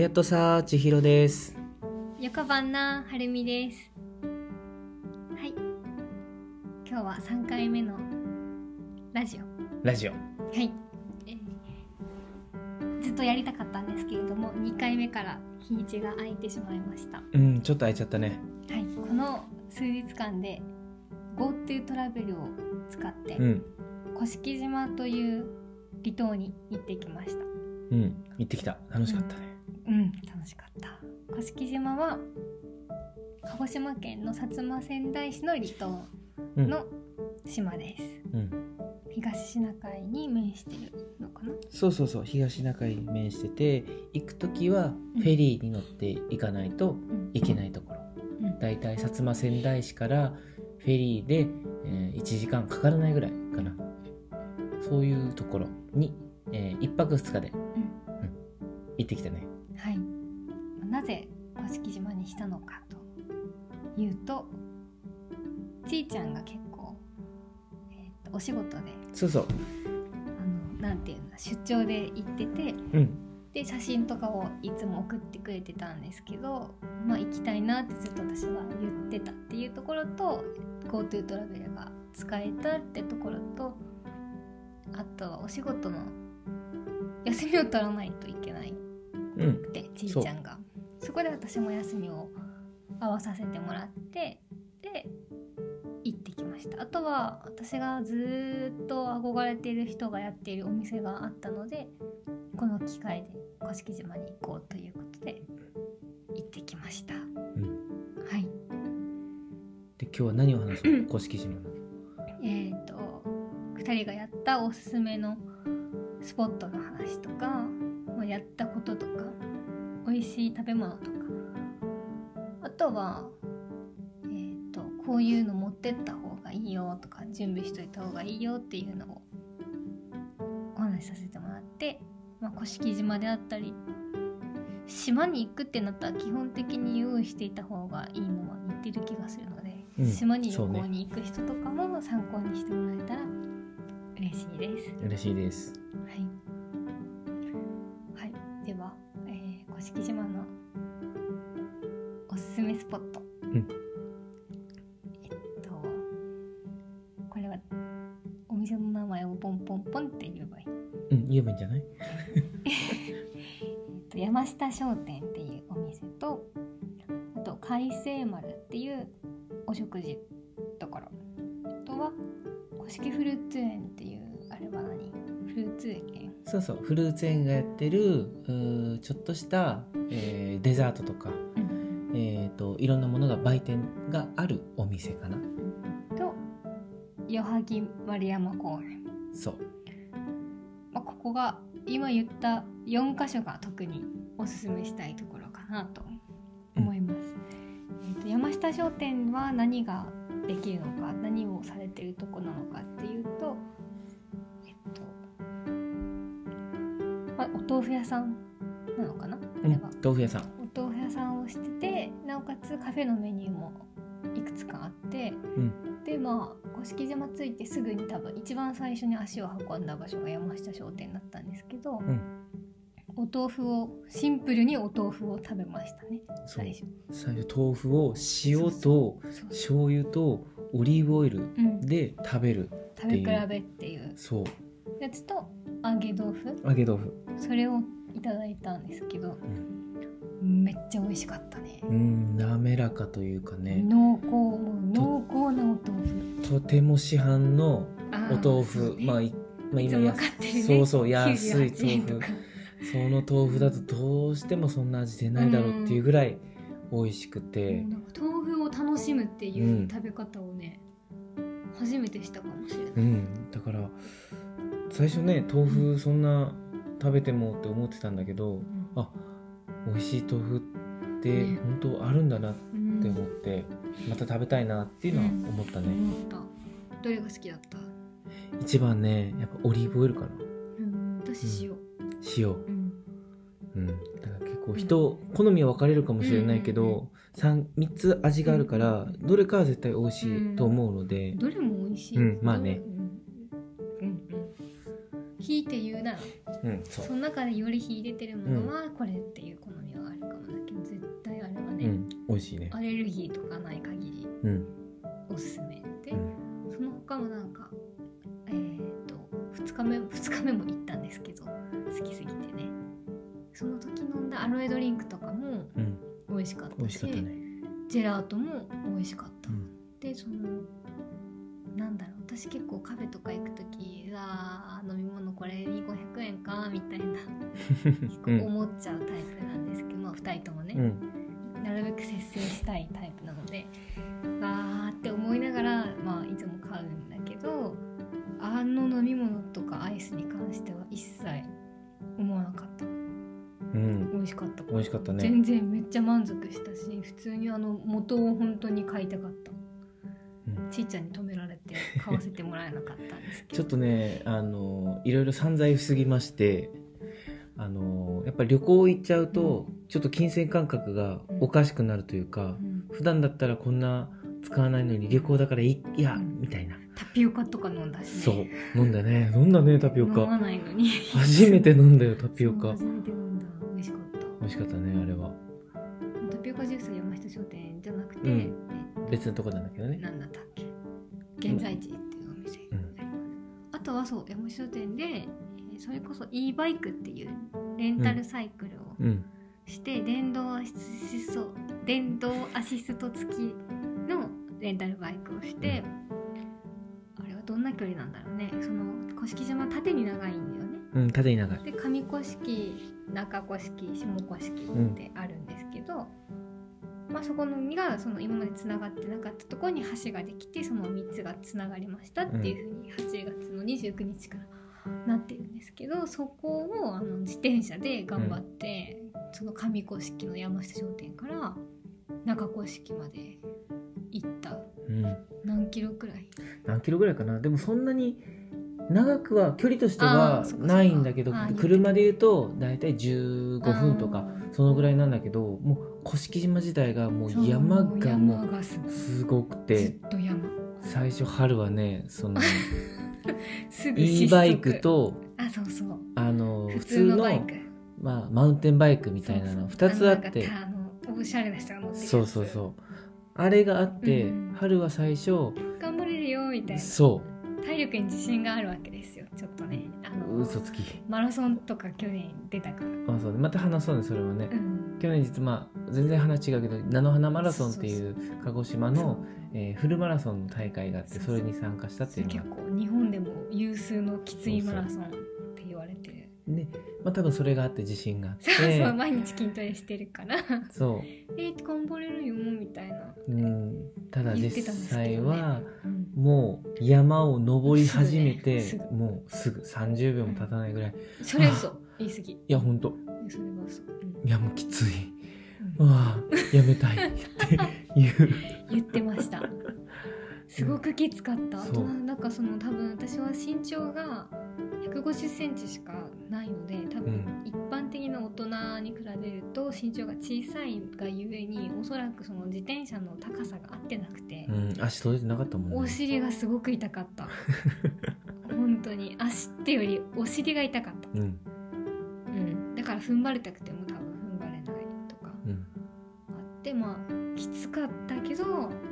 やっとさ千尋です。横番なはるみです。はい。今日は3回目のラジオ。ラジオ。はい、えーずっとやりたかったんですけれども2回目から日にちが空いてしまいました。はうんちょっと空いちゃったね。い。この数日間で GoTo トラベルを使ってうん。甑島という離島に行ってきました。うん行ってきた。楽しかったねうん楽しかった。甑島は鹿児島県の薩摩川内市の離島うん。の島です、うん。東シナ海に面してるのかな？そうそうそう。東シナ海に面してて行く時はフェリーに乗って行かないとうん。行けないところ。うん。だいたい薩摩川内市からフェリーで、え1時間かからないぐらいかな。そういうところに、え1泊2日で、うん。行ってきたね。はいなぜ甑島にしたのかというとちーちゃんが結構、えーとお仕事でそうそう。あのなんていうの出張で行っててうん。で写真とかをいつも送ってくれてたんですけど、まあ、行きたいなってずっと私は言ってたっていうところと GoTo トラベルが使えたってところとあとはお仕事の休みを取らないといけないうん。くてちいちゃんがそこで私も休みを合わさせてもらってで行ってきました。あとは私がずーっと憧れている人がやっているお店があったのでこの機会で甑島に行こうということで行ってきました。うん。はい。で今日は何を話そう甑島の。えっ、と2人がやったおすすめのスポットの話としい食べ物とかあとは、えー、とこういうの持ってった方がいいよとか準備しといた方がいいよっていうのをお話しさせてもらって、まあ、甑島であったり島に行くってなったら基本的に用意していた方がいいのは似てる気がするので、うん島に旅行に行く人とかも参考にしてもらえたら嬉しいです。嬉しいですはい。はい、海星丸っていうお食事ところ。あとは古式フルーツ園っていうあれは何？フルーツ園。そうそうフルーツ園がやってるうーちょっとした、えーデザートとか、うんえー、といろんなものが売店があるお店かなと与萩丸山公園、そうまあ、ここが今言った4箇所が特におすすめしたいところかなと山下商店は何ができるのか何をされてるとこなのかっていうとえっと、まあ、お豆腐屋さんなのかな？あうん豆腐屋さん。お豆腐屋さんをしててなおかつカフェのメニューもいくつかあってうん。でまあ甑島着いてすぐに多分一番最初に足を運んだ場所が山下商店だったんですけど、んお豆腐をシンプルにお豆腐を食べましたね。最初。最初豆腐を塩と醤油とオリーブオイルうん、で食べる食べ比べっていう。そう。やつと揚げ豆腐。揚げ豆腐。それをいただいたんですけど、めっちゃ美味しかったね、うん滑らかというかね。濃厚もう濃厚なお豆腐。とても市販のお豆腐、ね。まあいまあい。つも買ってるね。そうそう安い98豆腐その豆腐だとどうしてもそんな味出ないだろうっていうぐらい美味しくて、なんか豆腐を楽しむっていううん食べ方をね、初めてしたかもしれない、うん、だから最初ね豆腐そんな食べてもって思ってたんだけどあ美味しい豆腐ってね。本当あるんだなっうんて思って、また食べたいなっていうのは思ったね、思った。どれが好きだった、一番ねやっぱオリーブオイルかな。うん、私塩、塩う。ん。うん。だから結構人好みは分かれるかもしれないけど、うんうんうん 3, 3つ味があるからどれかは絶対美味しいと思うので、どれも美味しい。うんまあね。うん。うんうん。引いて言うならうんそそうの中でより秀でてるものはこれっていう好みはあるかもだけど絶対あれはね、うん。美味しいね。アレルギーとかない限り。うん味しかったね。ジェラートも美味しかった、うん。でそのなんだろう。私結構カフェとか行く時うわー飲み物これに500円かみたいな。うん通にあの元を本当に買いたかった、うん。ちいちゃんに止められて買わせてもらえなかったんですけど。ちょっとねあのいろいろ散財しすぎましてあのやっぱり旅行行っちゃうとちょっと金銭感覚がおかしくなるというかうん。普段だったらこんな使わないのに旅行だからいいやみたいな。タピオカとか飲んだしね。そう。飲んだね。飲んだねタピオ飲まカないのに。初めて飲んだよタピオカ。初めて飲んだ。美味しかった。美味しかったねあれは。タピオカジュース山下商店じゃなくて、うん。え別のとこなんだけどね。なんだったっけ？現在地っていうお店になります、あとはそう山下商店でえーそれこそ e バイクっていうレンタルサイクルをうん。して、電動アシスト電動アシスト付きのレンタルバイクをして、あれはどんな距離なんだろうね。その甑島縦に長いんだよねうん縦に長い。で上古式中古式下古式ってあるんですけど、まあそこの2がその今までつながってなかったところに橋ができてその3つがつながりましたっていうふうに8月の29日からなってるんですけどそこをあの自転車で頑張って、その上古式の山下商店から中古式まで行った。うん。何キロくらい？何キロぐらいかな。でもそんなに長くは距離としてあはないんだけど車で言うと大体15分とかそのぐらいなんだけどもう甑島自体がもう山がもうすごくずて最初春はねその e バイクとあそうそう。あの普通のまあ、マウンテンバイクみたいなの2つあって。あのなんかあのおしゃれな人が乗ってるやつ。そうそうそう。あれがあって、うん春は最初頑張れるよみたいな。そ体力に自信があるわけですよ。ちょっとね。あうの嘘つき。マラソンとか去年出たから、あそうね。また話そうねそれはね、うん、去年実まあ全然話違うけど菜の花マラソンっていう鹿児島の、えーフルマラソンの大会があってそれに参加したっていうの結が構日本でも有数のきついマラソンって言われてる。ねまあ多分それがあって自信があって。そうそう毎日筋トレしてるから。そえー、頑張れるよみたいな。う、うん、ただ実際はうんもう山を登り始めて、すぐねもうすぐ30秒も経たないぐらい、いそれ嘘。言い過ぎ。やほんとそれは嘘、うん。いやもうきつい。うん。うわあやめたいっていう。言ってましたすごくきつかった、そう。なんかその多分私は身長が1 5 0ンチしかないので多分うん。一般的な大人に比べると身長が小さいがゆえにおそらくその自転車の高さが合ってなくてう、ん。足届いてなかったもんね。お尻がすごく痛かった。本当に足ってよりお尻が痛かった、うん。うん、だから踏ん張りたくても多分踏ん張れないとかうん。あってまあきつかったけど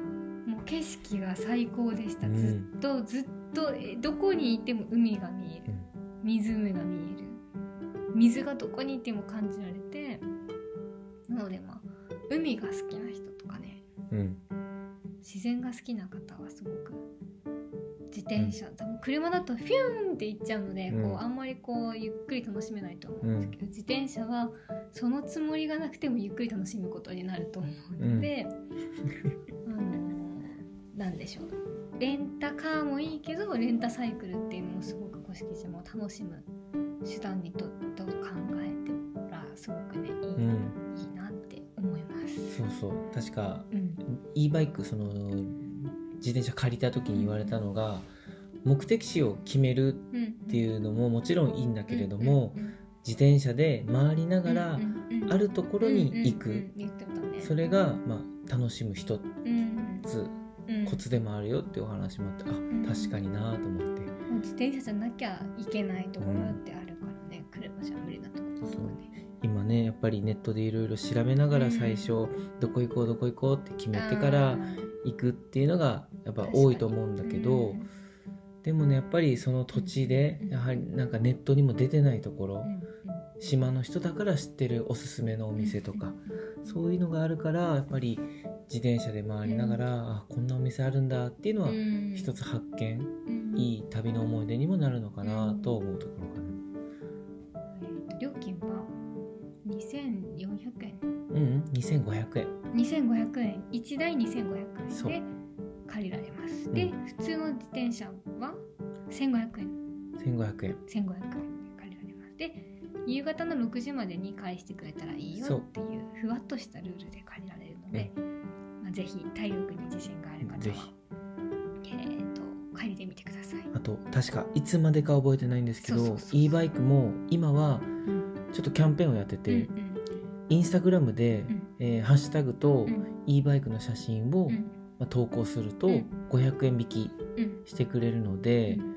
景色が最高でした、うん。ずっとずっとえどこにいても海が見える。湖が見える。水がどこにいても感じられてなのでまあ海が好きな人とかね。うん。自然が好きな方はすごく自転車、多分車だとフューンって行っちゃうので、うん。こうあんまりこうゆっくり楽しめないと思うんですけど、自転車はそのつもりがなくてもゆっくり楽しむことになると思うので、でしょう。レンタカーもいいけどレンタサイクルっていうのもすごく甑島を楽しむ手段にとと考えてたらすごくねいい,、うん。いいなって思います。そうそう。確かうん。e バイクその自転車借りた時に言われたのが目的地を決めるうん、っていうのももちろんいいんだけれども、うんうん自転車で回りながらうんうんうんあるところに行く、それが、まあ、楽しむ一うんつうんコツでもあるよっていうお話もあって、ん。あ確かになと思って。自転車じゃなきゃいけないところってあるからね、車じゃ無理なところとかね。今ねやっぱりネットでいろいろ調べながら最初、どこ行こうどこ行こうって決めてから行くっていうのがやっぱ多いと思うんだけど、でもねやっぱりその土地でやはりなんかネットにも出てないところ、島の人だから知ってるおすすめのお店とか、そういうのがあるからやっぱり自転車で回りながら、あこんなお店あるんだっていうのは一つ発見、いい旅の思い出にもなるのかなと思うところかな。えーと料金は2400円。うんうん。2500円。2500円。1台2500そう円で借りられます。うん。で普通の自転車は1500円。1500円。1500円で借りられます。で夕方の6時までに返してくれたらいいよっていうふわっとしたルールで借りられるので、まあ、ぜひ体力に自信がある方ぜはひ、えー、と借りてみてください、あと確かいつまでか覚えてないんですけど e バイクも今はうん。ちょっとキャンペーンをやってて、うんインスタグラムで、うん。えーハッシュタグとうん。e バイクの写真を、うん。まあ、投稿するとうん。500円引きうん。してくれるので、うん。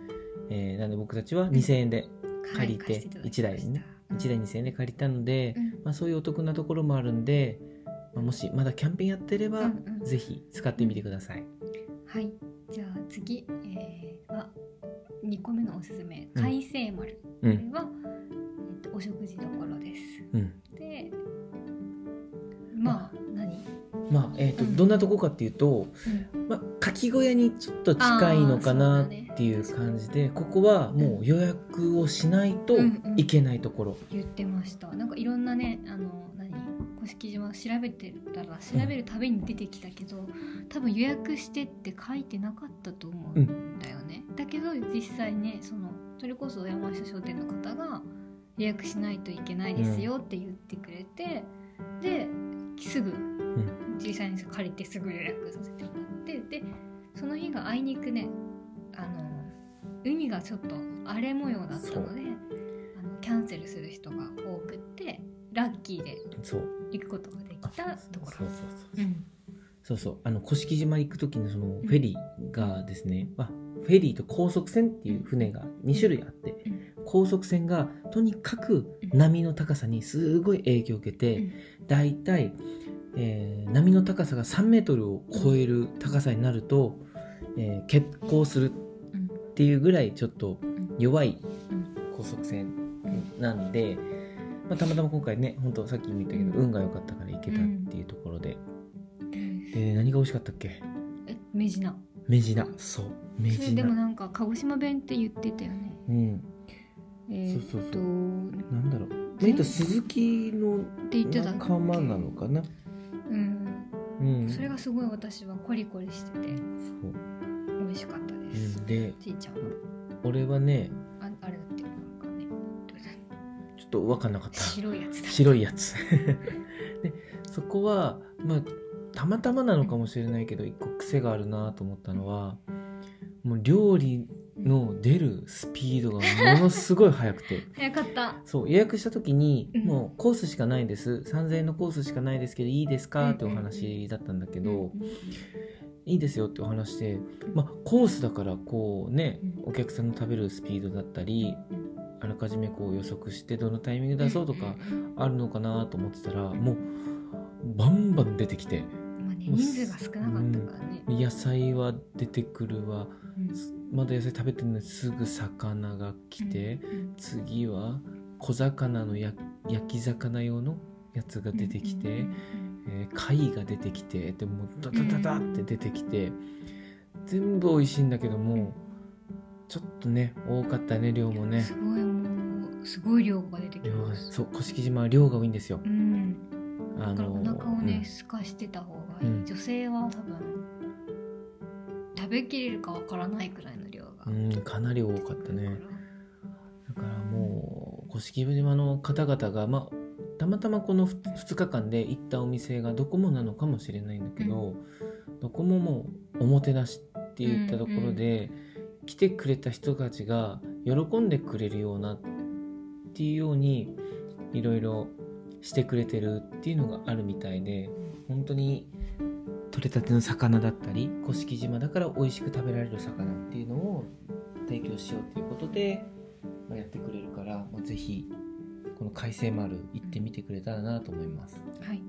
えーなので僕たちは2000円で借りてはい貸していただきま一台にねした1台2000円で借りたので、うん。まあ、そういうお得なところもあるんで、まあ、もしまだキャンペーンやってれば、うんうん。ぜひ使ってみてください。はい、じゃあ次、えー、は2個目のおすすめ。うん。海星丸、うん。これは、えっと、お食事どころです。うん。でまあ何、まあえーとうん。どんなとこかっていうと、うん。まあ、かき小屋にちょっと近いのかなっていう感じで、ここはもう予約をしないといけないところ、言ってました。なんかいろんなねあの何甑島調べてたら調べるたびに出てきたけど、多分予約してって書いてなかったと思うんだよね、だけど実際ねそのそれこそ山下商店の方が予約しないといけないですよって言ってくれて、ですぐ実際に借りてすぐ予約させてもらってでその日があいにくねあの海がちょっと荒れ模様だったのであのキャンセルする人が多くってラッキーでそう。行くことができたところ。そうそうあの甑島行く時のそのフェリーがですね、まあ、フェリーと高速船っていう船が2種類あって、うん。高速船がとにかく波の高さにすごい影響を受けて、だいたい、えー波の高さが3メートルを超える高さになると、えー欠航するうんっていうぐらいちょっとうん弱いうん。高速船うんなんで、まあ、たまたま今回ね本当さっきも言ったけど、うん。運が良かったから行けたっていうところで、うん。で何が美味しかったっけ？えメジナ。メジナ。そう。メそれジナでもなんか鹿児島弁って言ってたよね。うん。えそうそうそう。なんだろう。全えっと鈴木の仲間なのかな？うん。うん。それがすごい私はコリコリしててそう、美味しかったでうす、ん、でちいちゃんは。俺はねと分かんなかった。白いやつだ。白いやつ。でそこはまあたまたまなのかもしれないけど一個癖があるなと思ったのはもう料理の出るスピードがものすごい速くて。早かった。そう予約した時に、うん。もうコースしかないです。3000円のコースしかないですけどいいですかってお話だったんだけど、うんいいですよってお話で、まあ、コースだからこうねうんお客さんの食べるスピードだったりあらかじめこう予測してどのタイミングで出そうとかあるのかなと思ってたらもうバンバン出てきて。まあね人数が少なかったからね、野菜は出てくるわ。うん。まだ野菜食べてるのにすぐ魚が来て、うん次は小魚のや焼き魚用のやつが出てきて、うんうんえー貝が出てきてでもうダダダダって出てきて全部美味しいんだけどもちょっとね多かったね量もね。すごいもうすごい量が出てき量ます。がそう甑島は量が多いんですよ。うん。あだからお腹をね、うん。すかしてた方がいい、うん。女性は多分食べきれるかわからないくらいの量が、うんかなり多かったね。だから。もう甑島の方々がまあたまたまこの2日間で行ったお店がどこもなのかもしれないんだけど、どこももうおもてなしって言ったところで、来てくれた人たちが喜んでくれるようなっていうようにいろいろしてくれてるっていうのがあるみたいで本当に取れたての魚だったり甑島だから美味しく食べられる魚っていうのを提供しようということで、まあ、やってくれるから、まあ、ぜひこの海星丸行ってみてくれたらなと思います。はい。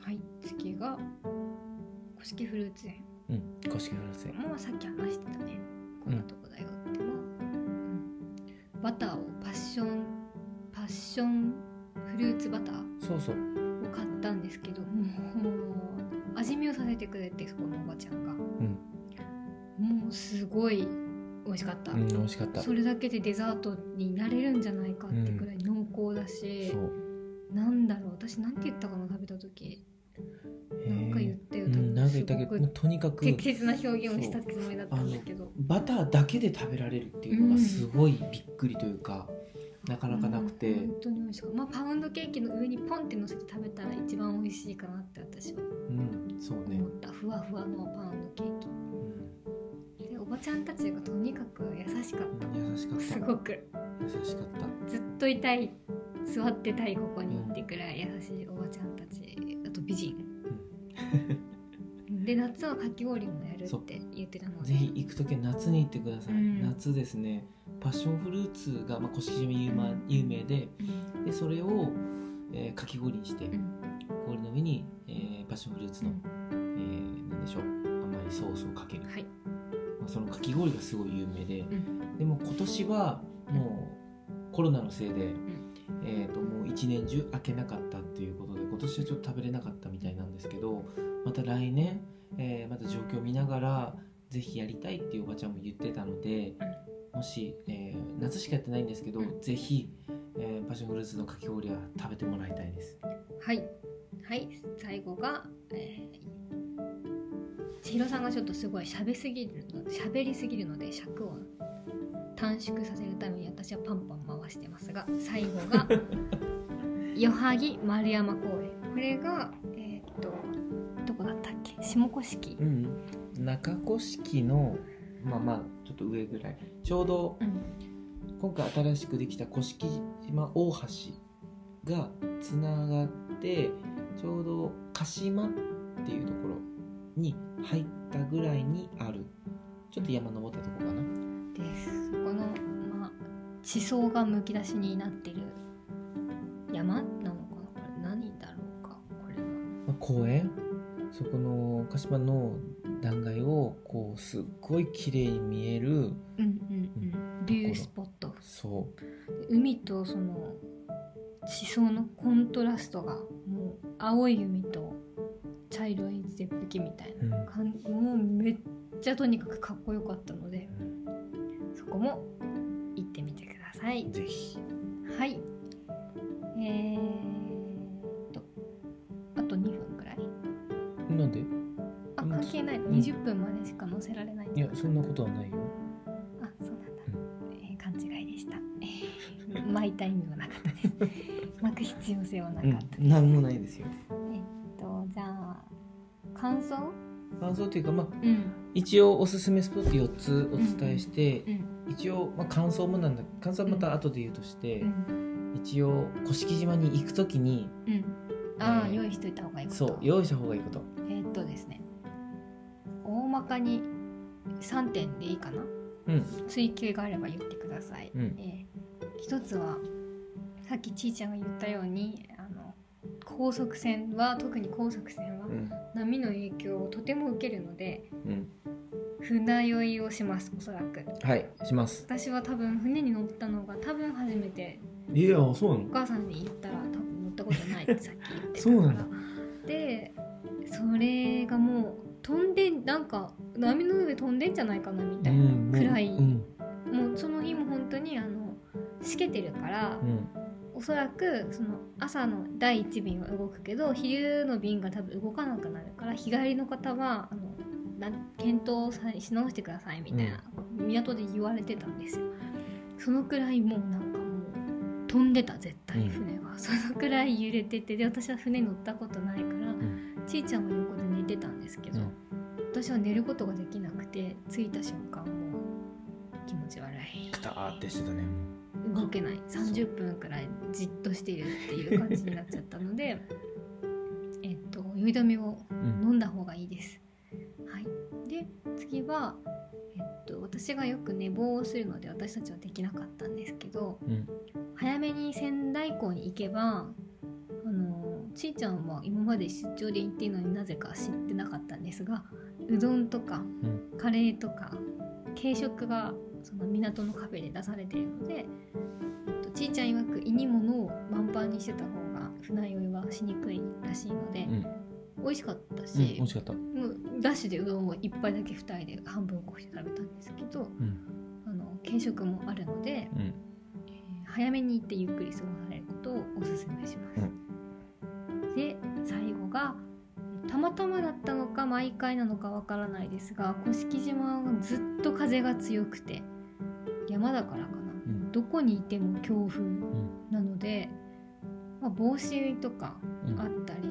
はい。次が古式フルーツ園。うん。公式フルーツ園。もうさっき話してたねこんなとこだよっては、う。ん。バターをパッションパッションフルーツバターそうそう。を買ったんですけどもう味見をさせてくれてそこのおばちゃんが。うん、もうすごい美味しかった、うん、美味しかった。それだけでデザートになれるんじゃないかってくらい濃厚だし、そう。なんだろう私なんて言ったかな食べた時なんか言ったようん、なんか言ったけどとにかく適切な表現をしたつもりだったんだけど。バターだけで食べられるっていうのがすごいびっくりというか、なかなかなくて、うん本当に美味しかまあパウンドケーキの上にポンって乗せて食べたら一番美味しいかなって私は。うん、そうね。思、った。ふわふわのパウンドケーキ。でおばちゃんたちがとにかく優しかっうん、優しかったた。すごく。優しかった。ずっといたい座ってたいここにってくらい優しいおばちゃんで夏はかき氷もやるって言ってたのでぜひ行く時は夏に行ってください、うん。夏ですね。パッションフルーツが、まあ、古式島有名有名でうん。でそれを、えーかき氷にして、うん。氷の上に、えーパッションフルーツの、えーなんでしょう。甘いソースをかける、はい。まあ、そのかき氷がすごい有名で、ん。でも今年はもうコロナのせいで、えー、ともう一年中開けなかったっていうことで今年はちょっと食べれなかったみたいなんですけどまた来年、えーまた状況を見ながらぜひやりたいっていうおばちゃんも言ってたので、もし、えー夏しかやってないんですけど、うん。ぜひ、えーパッションフルーツのかき氷は食べてもらいたいです。はい。はい。最後が、えー、千尋さんがちょっとすごい喋すぎるの喋りすぎるので尺を短縮させるために私はパンパン回してますが最後が 余萩丸山公園。これが下甑敷うん、中古式のまあまあちょっと上ぐらい。ちょうどうん今回新しくできた甑島大橋がつながってちょうど鹿島っていうところに入ったぐらいにある。ちょっと山登ったとこかな。です。このまあ地層がむき出しになってる山なのかな？これ何だろうか？これは。まあ公園？そこの鹿島の断崖をこうすっごい綺麗に見えるうんうんうん。ビュースポット。そ海とその地層のコントラストがもう青い海と茶色い絶壁みたいなう、うん。感じ。もうめっちゃとにかくかっこよかったのでそこも行ってみてください。ぜひ。はい。えー、20分までしか載せられないいやそんなことはないよ。あそうなんだ、えー勘違いでした。えー巻いた意味 はなかったです。巻く必要性はなかうったです、ん。何もないですよ。えっとじゃあ感想？感想というかまあうん。一応おすすめスポット4つお伝えして、うん。一応、まあ、感想もなんだ感想はまた後で言うとして、うん。一応甑島に行く時にうん。ああ、えー用意しといた方がいいこと。そう用意した方がいいこと。えーっとですね大まかに3点でいいかな？うん。追求があれば言ってください、うん。えー一つはさっきちーちゃんが言ったようにあの高速船は特に高速船はうん。波の影響をとても受けるのでうん。船酔いをしますおそらく。はいします。私は多分船に乗ったのが多分初めていやそうなお母さんに言ったら多分乗ったことないってさっき言ってたそうなんだ。からでそれがもう飛んでなんか波の上飛んでんじゃないかなみたいな、うんもう暗い。うん。もうその日も本当にあのしけてるから、うん。おそらくその朝の第1便は動くけど昼の便が多分動かなくなるから日帰りの方はあのな検討さし直してくださいみたいな、港で言われてたんですよ。そのくらいもうなんかもう飛んでた絶対うん。船は、そのくらい揺れててで私は船乗ったことないから、ん。ちいちゃんは横で寝てたんですけど、うん。私は寝ることができなくて着いた瞬間もう気持ち悪い。くたーってしてたね。動けない。30分くらいじっとしているっていう感じになっちゃったので えっと酔い止めをうん。飲んだ方がいいです。はい、で次は、えっと、私がよく寝坊をするので私たちはできなかったんですけどうん。早めに仙台港に行けばちーちゃんは今まで出張で行っているのになぜか知ってなかったんですがうどんとかうん。カレーとか軽食がその港のカフェで出されているので、えっと、ちーちゃん曰く胃に物を満帆にしてた方が船酔いはしにくいらしいので、うん。美味しかったうんし美、味しかった。もうダッシュでうどんを一杯だけ2人で半分こして食べたんですけどうん。あの軽食もあるので、早めに行ってゆっくり過ごされることをおすすめします。で最後がたまたまだったのか毎回なのかわからないですが甑島がずっと風が強くて山だからかな。うん。どこにいても強風うん。なので、まあ、帽子とかうん。あったり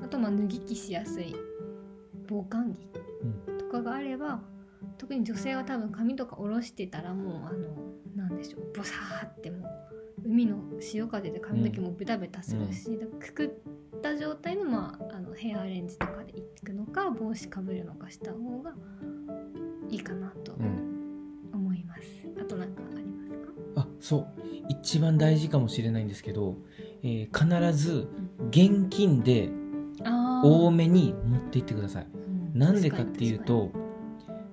あとまあ脱ぎ着しやすい防寒着とかがあれば特に女性は多分髪とか下ろしてたらもうあのなんでしょうボサーってもう海の潮風で髪の毛もベタベタするし、くくった状態の,、まあ、あのヘアアレンジとかでいくのか帽子かぶるのかした方がいいかなとうん。思います。あと何かありますか？あそう。一番大事かもしれないんですけど、えー必ず現金であ多めに持っていってください。うん。なんでかっていうと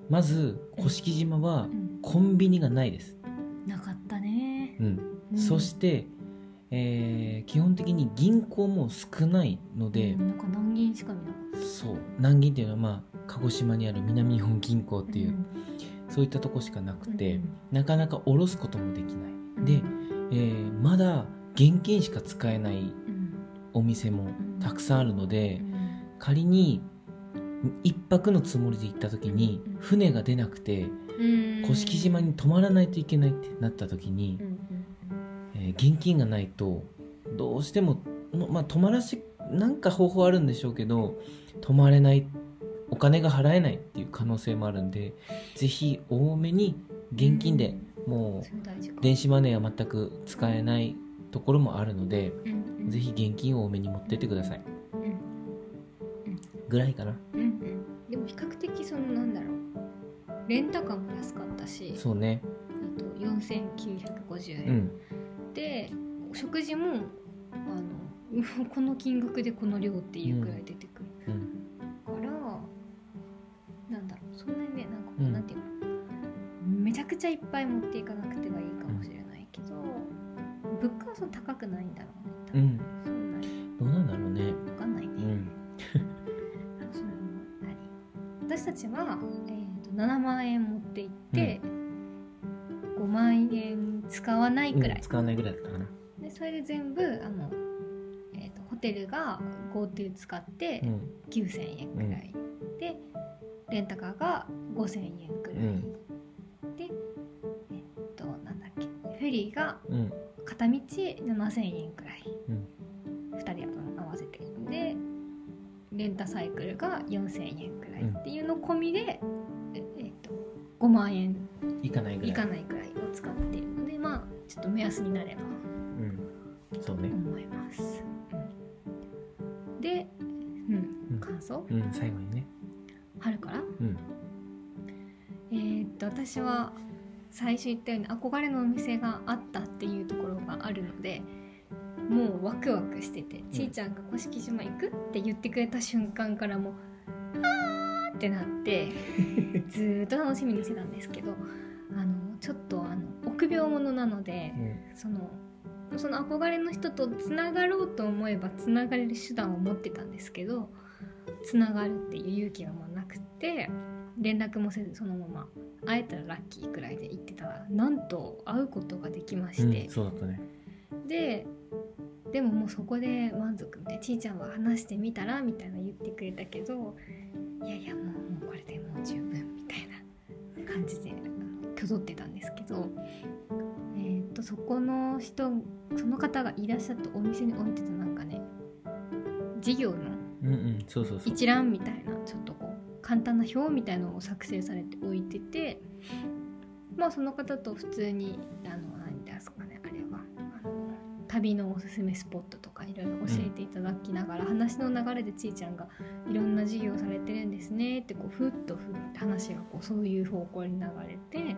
まず甑島はコンビニがないです、なかったね。うん。うん。そして、えー基本的に銀行も少ないので、うんなんか何銀しか見なかっそう南銀っていうのはまあ鹿児島にある南日本銀行ったていう、ん。そういったとこしかなくて、うんなかなか下ろすこともできない。で、えーまだ現金しか使えないうん。お店もたくさんあるので、うん。仮に一泊のつもりで行った時にうん。船が出なくてうん。甑島に泊まらないといけないってなった時にう、んえー現金がないとどうしてももまあ泊まらしなんか方法あるんでしょうけど泊まれないお金が払えないっていう可能性もあるんでぜひ多めに現金でもそれ大事か。う電子マネーは全く使えないところもあるのでうんうん。ぜひ現金を多めに持ってってください。うんぐらいかな。うんうん。でも比較的そのなんだろう。レンタカーも安かったしそうね。あと4950円、うんで食事もあのう この金額でこの量っていうくらい出てくる。うん。から、なんだろうそんなにねなんかこう、うん。なんていうのめちゃくちゃいっぱい持っていかなくてはいいかもしれないけど、物価はその高くないんだろうね多分。うん。どうなんだろうね。分かんないね、うん。その何私たちは、えー、と7万使わないぐらいだったかな。でそれで全部あの、えー、とホテルが GoTo 使ってうん。9000円くらい、でレンタカーが5000円くらい、うん。でえっ、となんだっけ。フェリーがうん。片道7000円くらい、うん。2人合わせて。でレンタサイクルが4000円くらい。うん。っていうの込みで、ええっと5万円。いかないぐらい。いかないくらいを使ってちょっと目安になればうん。そうね。思います。うん。で、うん、うん感想？うん。最後にね。春から？うん。えーっと私は最初言ったように憧れのお店があったっていうところがあるのでもうワクワクしてて、ちーちゃんが甑島行くって言ってくれた瞬間からもうあーってなって ずーっと楽しみにしてたんですけどあのちょっとあの臆病者なのでそのその憧れの人とつながろうと思えばつながれる手段を持ってたんですけどつながるっていう勇気がもうなくって連絡もせずそのまま会えたらラッキーくらいで行ってた。らなんと会うことができまうんして、そうだったね。ででももうそこで満足みたいなちーちゃんは話してみたらみたいな言ってくれたけどいやいやもうもうこれでもう十分みたいな感じであの挙取ってたんですけど、えー、とそこの人その方がいらっしゃったお店に置いてたなんかね事業の一覧みたいなちょっとこう簡単な表みたいのを作成されて置いててまあその方と普通にあの何ですかねあれはあの旅のおすすめスポットとかかいろいろ教えていただきながら、話の流れでちいちゃんがいろんな授業をされてるんですねってこうふっとふって話がこうそういう方向に流れてで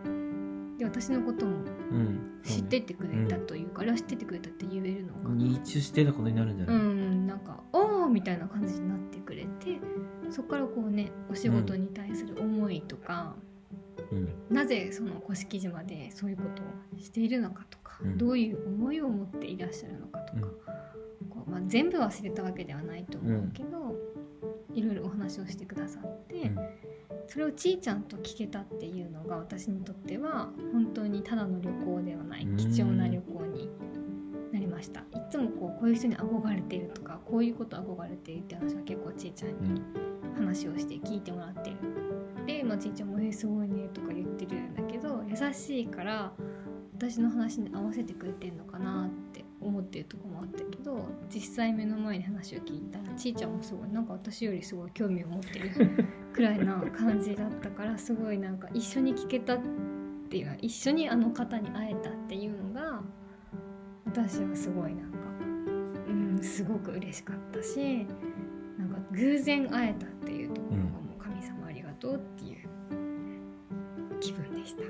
私のこともうん。知ってってくれたというか、あれは知っててくれたって言えるのかな。認知してたことになるんじゃうない、ん、なんか「おーみたいな感じになってくれてそこからこうねお仕事に対する思いとか、うん。なぜその甑島でそういうことをしているのかとか、うん。どういう思いを持っていらっしゃるのかとか、こうまあ、全部忘れたわけではないと思うけど、いろいろお話をしてくださって、うん。それをちいちゃんと聞けたっていうのが私にとっては本当にただの旅行ではないうん。貴重な旅行になりました。いつもこうこういう人に憧れているとかこういうこと憧れているって話は結構ちいちゃんに話をして聞いてもらってる。で、まあ、ちいちゃんも「えーすごいね」とか言ってるんだけど優しいから私の話に合わせてくれてんのかなって思ってるとこ実際目の前に話を聞いたらちいちゃんもすごいなんか私よりすごい興味を持ってる くらいな感じだったからすごいなんか一緒に聞けたっていう一緒にあの方に会えたっていうのが私はすごいなんかうんすごく嬉しかったしなんか偶然会えたっていうところがもう神様ありがとうっていう気分でした。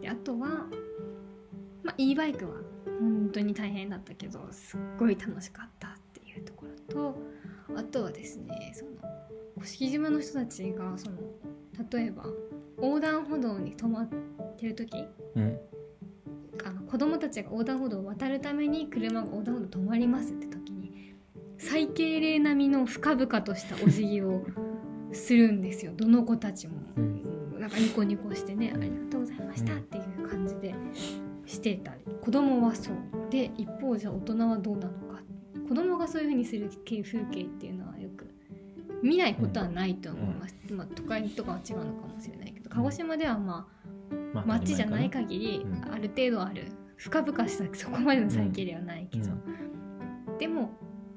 であとは、まあ、e バイクは本当に大変だったけどすっごい楽しかったっていうところとあとはですねその甑島の人たちがその例えば横断歩道に止まってる時うん。あの子供たちが横断歩道を渡るために車が横断歩道止まりますって時に最敬礼並みの深々としたお辞儀をするんですよ。どの子たちも、うん。なんかニコニコしてね「ありがとうございました」っていう感じでしてたり。子供はそうで一方じゃあ大人はどうなのか。子供がそういう風にする風景っていうのはよく見ないことはないと思います、まあ、都会とかは違うのかもしれないけど鹿児島ではまあまあ街じゃない限りうんある程度ある深々したそこまでの最近ではないけど、でも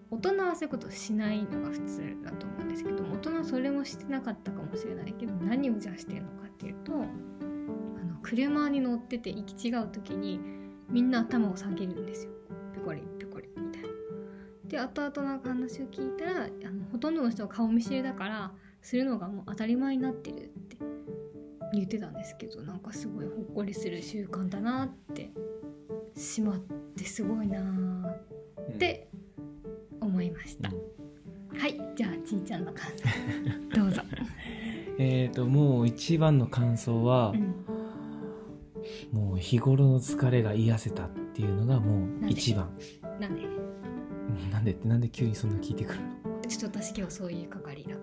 大人はそういうことをしないのが普通だと思うんですけど大人はそれもしてなかったかもしれないけど何をじゃあしてるのかっていうとあの車に乗ってて行き違う時にみんな頭を下げるんですよ。ペコリペコリみたいな。で後々なんか話を聞いたらあのほとんどの人は顔見知りだからするのがもう当たり前になってるって言ってたんですけどなんかすごいほっこりする習慣だなってしまってすごいなーって思いました、はいじゃあちいちゃんの感想どうぞ、えっ、ともう一番の感想は、もう日頃の疲れが癒せたっていうのがもう一番。なんで？うんなんで？ってなんで急にそんな聞いてくるの？ちょっと私今日そういう係だか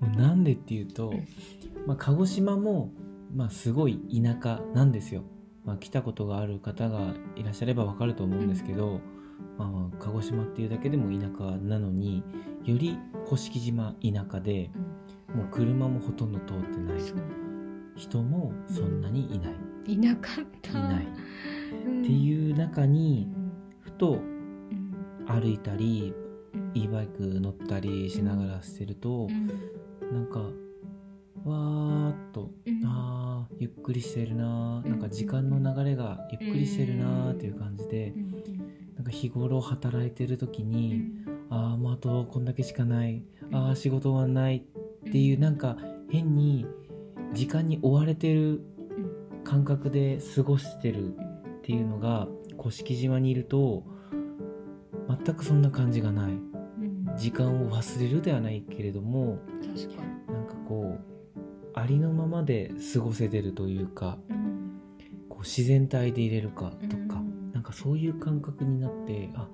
ら。もうなんでっていうと、うん。まあ、鹿児島も、まあ、すごい田舎なんですよ、まあ、来たことがある方がいらっしゃればわかると思うんですけど、まあ、鹿児島っていうだけでも田舎なのにより甑島田舎でもう車もほとんど通ってない人もそんなにいない、いなかった。いない。っうん。ていう中うにんふとうん。歩いたりうん。e バイク乗ったりしながらしてると、うん。なんかわーっとうん。あーゆっくりしてるなーうん。なんか時間の流れがゆっくりしてるなーっていう感じでうん。なんか日頃働いてる時うにん。ああもうあとこんだけしかない。ああ仕事終わんないっていうなんか変に時間に追われてる感覚で過ごしてるっていうのが甑島にいると全くそんな感じがない。うん。時間を忘れるではないけれども確かに。なんかこうありのままで過ごせてるというかうん。こう自然体でいれるかとか、うん。なんかそういう感覚になってあ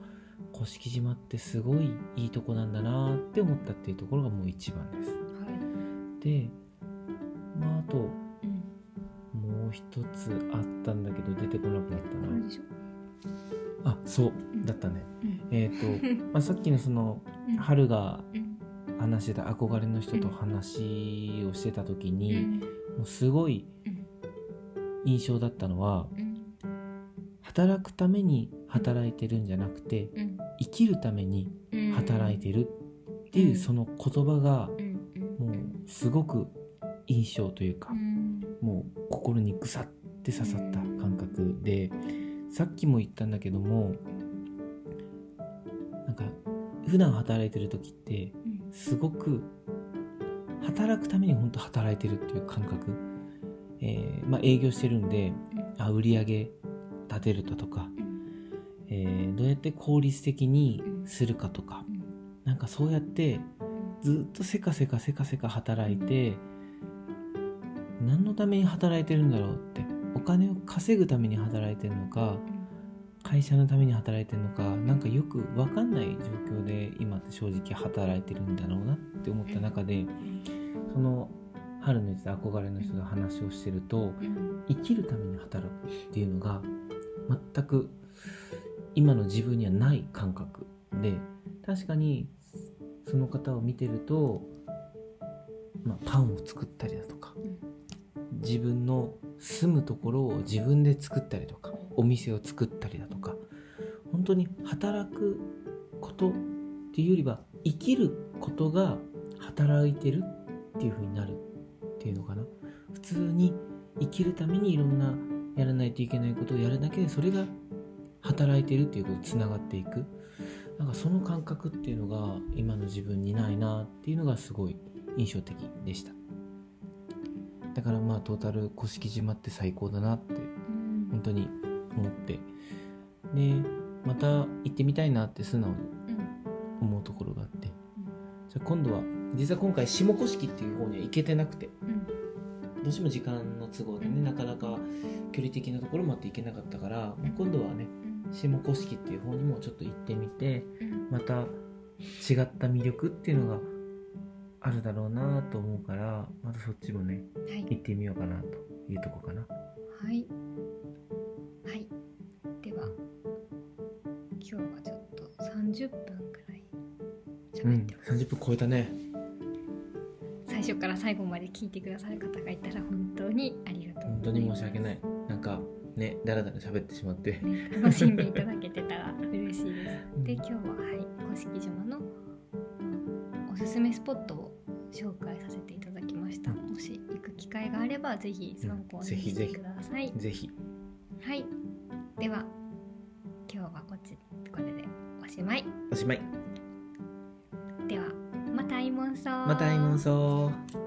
甑島ってすごいいいとこなんだなって思ったっていうところがもう一番です。はい。でまああとうん。もう一つあったんだけど出てこなくなったな。あそうだったね。うん。えっ、と、まあ、さっきのそのうん。春がうん。話してた憧れの人と話をしてた時うに、ん。もうすごいうん。印象だったのはうん。働くために働いてるんじゃなくてうん。生きるためにうん。働いてるっていううんその言葉がもうすごく印象というかうん。もう心にぐさって刺さった感覚でさっきも言ったんだけどもか普段働いてる時ってうん。すごく働くために本当働いてるっていう感覚、えーまあ、営業してるんであ売り上げ立てるだとか、うん。えーどうやって効率的にするかとかうん。なんかそうやってずっとせかせかせかせか働いて何のために働いてるんだろうってお金を稼ぐために働いてるのか会社のために働いてるのかなんかよく分かんない状況で今って正直働いてるんだろうなって思った中でその春の言ってた憧れの人と話をしてると生きるために働くっていうのが全く今の自分にはない感覚で確かにその方を見てると、まあ、パンを作ったりだとか自分の住むところを自分で作ったりとかお店を作ったりだとか本当に働くことっていうよりは生きることが働いてるっていう風になるっていうのかな。普通に生きるためにいろんなやらないといけないことをやるだけでそれが働いてるっていうことにつながっていく。なんかその感覚っていうのが今の自分にないなっていうのがすごい印象的でしただからまあトータル甑島って最高だなってうん。本当に思って。でまた行ってみたいなって素直にうん。思うところがあって。じゃあ今度は実は今回下甑っていう方には行けてなくて。うん。どうしても時間の都合でねなかなか距離的なところまで行けなかったから、まあ今度はねうん。下甑っていう方にもちょっと行ってみてうん。また違った魅力っていうのがあるだろうなと思うからまたそっちもねはい行ってみようかなというとこかなはい。はい。では、今日はちょっと30分くらいうん喋ってます。30分超えたね最初から最後まで聞いてくださる方がいたら本当にありがとう本当に申し訳ないなんかねだらだら喋ってしまってね、楽しんでいただけてたら嬉しいです。うんで今日ははい甑島のおすすめスポットを紹介させていただきました。うんもし行く機会があればぜひ参考にしてください。ぜひはい。では今日はこっちこれでおしまい。おしまいではまたアイモンソー。また会いましょう